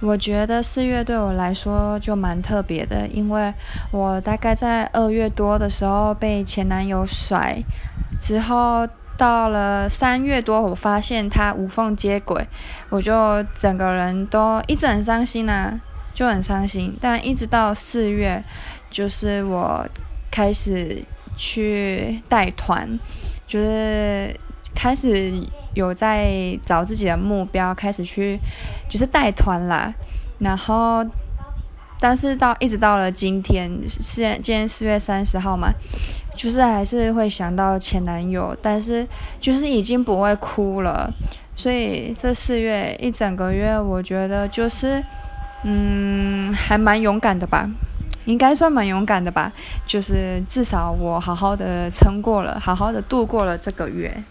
我觉得四月对我来说就蛮特别的，因为我大概在二月多的时候被前男友甩，之后到了三月多，我发现他无缝接轨，我就整个人都一直很伤心呐，就很伤心。但一直到四月，就是我开始去带团，就是开始。有在找自己的目标，开始去就是带团啦，然后，但是到一直到了今天，四今天四月三十号嘛，就是还是会想到前男友，但是就是已经不会哭了，所以这四月一整个月，我觉得就是嗯，还蛮勇敢的吧，应该算蛮勇敢的吧，就是至少我好好的撑过了，好好的度过了这个月。